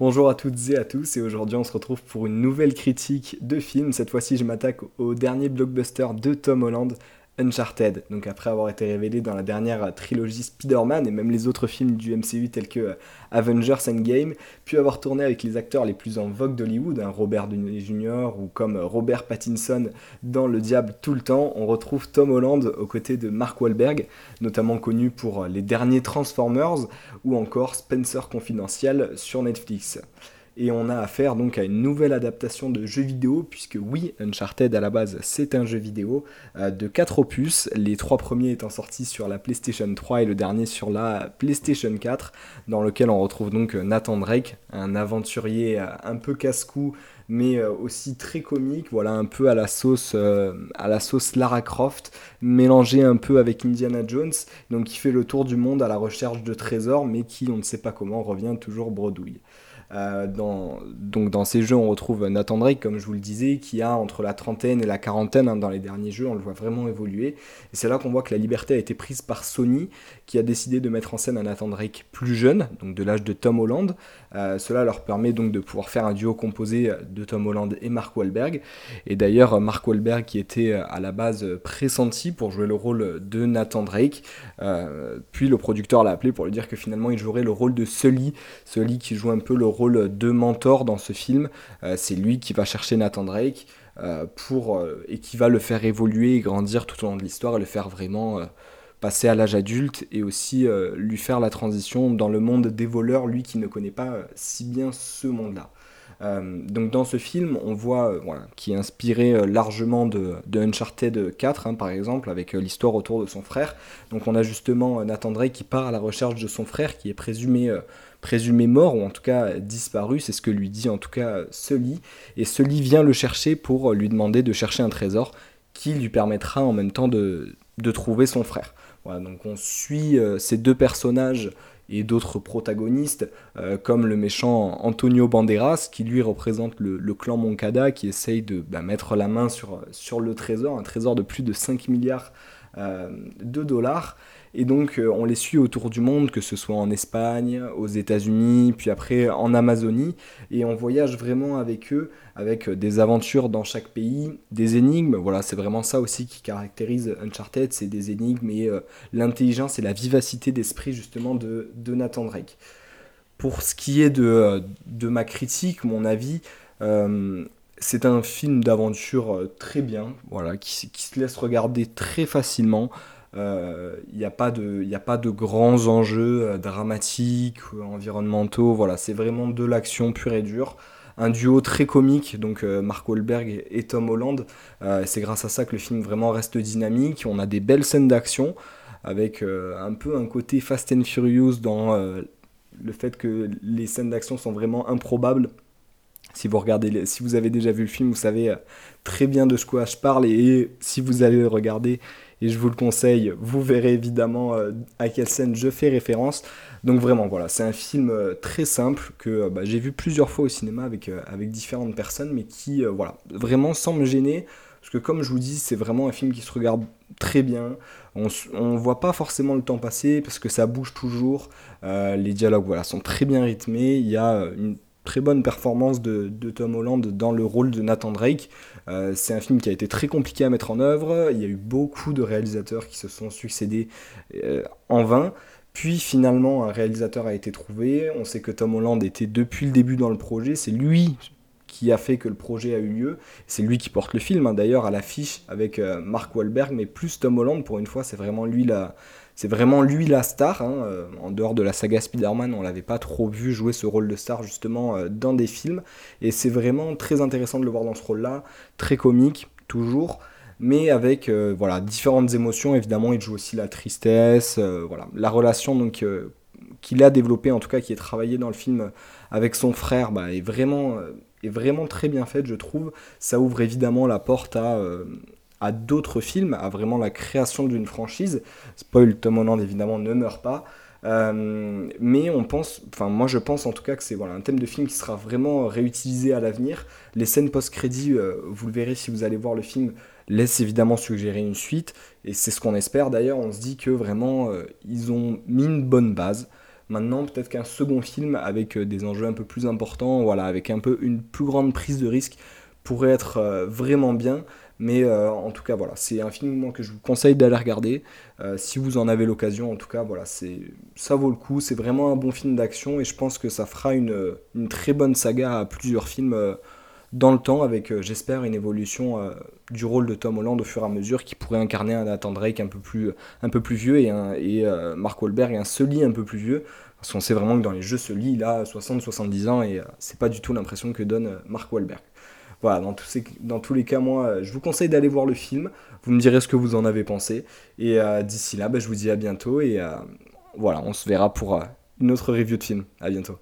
Bonjour à toutes et à tous et aujourd'hui on se retrouve pour une nouvelle critique de film. Cette fois-ci je m'attaque au dernier blockbuster de Tom Holland, Uncharted. Donc après avoir été révélé dans la dernière trilogie Spider-Man et même les autres films du MCU tels que euh, Avengers Endgame, puis avoir tourné avec les acteurs les plus en vogue d'Hollywood, hein, Robert Downey Jr. ou comme euh, Robert Pattinson dans Le Diable tout le temps, on retrouve Tom Holland aux côtés de Mark Wahlberg, notamment connu pour euh, les derniers Transformers ou encore Spencer Confidential sur Netflix et on a affaire donc à une nouvelle adaptation de jeu vidéo, puisque oui, Uncharted à la base c'est un jeu vidéo euh, de 4 opus, les trois premiers étant sortis sur la PlayStation 3 et le dernier sur la PlayStation 4, dans lequel on retrouve donc Nathan Drake, un aventurier euh, un peu casse-cou, mais euh, aussi très comique, voilà un peu à la sauce à la sauce Lara Croft, mélangé un peu avec Indiana Jones, donc qui fait le tour du monde à la recherche de trésors, mais qui on ne sait pas comment revient toujours bredouille. Euh, dans, donc dans ces jeux, on retrouve Nathan Drake, comme je vous le disais, qui a entre la trentaine et la quarantaine hein, dans les derniers jeux, on le voit vraiment évoluer. Et c'est là qu'on voit que la liberté a été prise par Sony, qui a décidé de mettre en scène un Nathan Drake plus jeune, donc de l'âge de Tom Holland. Euh, cela leur permet donc de pouvoir faire un duo composé de Tom Holland et Mark Wahlberg. Et d'ailleurs, Mark Wahlberg, qui était à la base pressenti pour jouer le rôle de Nathan Drake, euh, puis le producteur l'a appelé pour lui dire que finalement il jouerait le rôle de Sully, Sully qui joue un peu le rôle rôle de mentor dans ce film. Euh, c'est lui qui va chercher Nathan Drake euh, pour, euh, et qui va le faire évoluer et grandir tout au long de l'histoire et le faire vraiment passer à l'âge adulte et aussi lui faire la transition dans le monde des voleurs, lui qui ne connaît pas si bien ce monde-là. Euh, donc dans ce film, on voit, euh, qui est inspiré euh, largement de, Uncharted 4, hein, par exemple, avec l'histoire autour de son frère. Donc on a justement Nathan Drake qui part à la recherche de son frère, qui est présumé présumé mort ou en tout cas disparu, c'est ce que lui dit en tout cas Sully. Et Sully vient le chercher pour lui demander de chercher un trésor qui lui permettra en même temps de, de trouver son frère. Voilà, donc on suit ces deux personnages et d'autres protagonistes, euh, comme le méchant Antonio Banderas, qui lui représente le, clan Moncada, qui essaye de bah, mettre la main sur, sur le trésor, un trésor de plus de 5 milliards de dollars. Et donc euh, on les suit autour du monde, que ce soit en Espagne, aux États-Unis, puis après en Amazonie, et on voyage vraiment avec eux, avec euh, des aventures dans chaque pays, des énigmes. Voilà, c'est vraiment ça aussi qui caractérise Uncharted, c'est des énigmes et euh, l'intelligence et la vivacité d'esprit justement de, Nathan Drake. Pour ce qui est de, de ma critique, mon avis, c'est un film d'aventure très bien, voilà, qui, se laisse regarder très facilement. Il euh, n'y a, a pas de grands enjeux euh, dramatiques, environnementaux. Voilà, c'est vraiment de l'action pure et dure un duo très comique, donc euh, Mark Wahlberg et, Tom Holland. c'est grâce à ça que le film vraiment reste dynamique. On a des belles scènes d'action avec un peu un côté Fast and Furious dans le fait que les scènes d'action sont vraiment improbables. Si vous regardez, si vous avez déjà vu le film, vous savez très bien de quoi je parle et si vous allez le regarder, et je vous le conseille. Vous verrez évidemment euh, à quelle scène je fais référence. Donc vraiment, voilà, c'est un film euh, très simple que euh, bah, j'ai vu plusieurs fois au cinéma avec, avec différentes personnes, mais qui, voilà, vraiment sans me gêner. Parce que comme je vous dis, c'est vraiment un film qui se regarde très bien. On ne voit pas forcément le temps passer parce que ça bouge toujours. les dialogues voilà, sont très bien rythmés. Il y a une très bonne performance de, Tom Holland dans le rôle de Nathan Drake. Euh, c'est un film qui a été très compliqué à mettre en œuvre. Il y a eu beaucoup de réalisateurs qui se sont succédés euh, en vain. Puis finalement, un réalisateur a été trouvé. On sait que Tom Holland était depuis le début dans le projet. C'est lui qui a fait que le projet a eu lieu. C'est lui qui porte le film, hein. d'ailleurs, à l'affiche avec euh, Mark Wahlberg, mais plus Tom Holland, pour une fois, c'est vraiment lui la, c'est vraiment lui la star. Hein, euh, en dehors de la saga Spider-Man, on l'avait pas trop vu jouer ce rôle de star justement euh, dans des films. Et c'est vraiment très intéressant de le voir dans ce rôle-là, très comique, toujours mais avec voilà différentes émotions. Évidemment, il joue aussi la tristesse, voilà la relation donc qu'il a développée, en tout cas qui est travaillée dans le film avec son frère, bah, est vraiment est vraiment très bien faite, je trouve. Ça ouvre évidemment la porte à à d'autres films, à vraiment la création d'une franchise. Spoil, Tom Holland évidemment ne meurt pas. Euh, mais on pense, enfin moi je pense en tout cas que c'est voilà, un thème de film qui sera vraiment réutilisé à l'avenir. Les scènes post-crédit, euh, vous le verrez si vous allez voir le film, laissent évidemment suggérer une suite. Et c'est ce qu'on espère d'ailleurs, on se dit que vraiment euh, ils ont mis une bonne base. Maintenant, peut-être qu'un second film avec des enjeux un peu plus importants, voilà, avec un peu une plus grande prise de risque, pourrait être vraiment bien. Mais en tout cas, voilà, c'est un film que je vous conseille d'aller regarder. si vous en avez l'occasion, en tout cas, voilà, ça vaut le coup. C'est vraiment un bon film d'action et je pense que ça fera une très bonne saga à plusieurs films dans le temps, avec, euh, j'espère, une évolution euh, du rôle de Tom Holland au fur et à mesure, qui pourrait incarner un Nathan Drake un peu plus, un peu plus vieux et, un, et euh, Mark Wahlberg un Sully un peu plus vieux. Parce qu'on sait vraiment que dans les jeux, Sully, il a 60-70 ans et c'est pas du tout l'impression que donne Mark Wahlberg. Voilà, dans tous, ces, dans tous les cas, moi, je vous conseille d'aller voir le film. Vous me direz ce que vous en avez pensé. Et d'ici là, bah, je vous dis à bientôt. Et voilà, on se verra pour une autre review de film. À bientôt.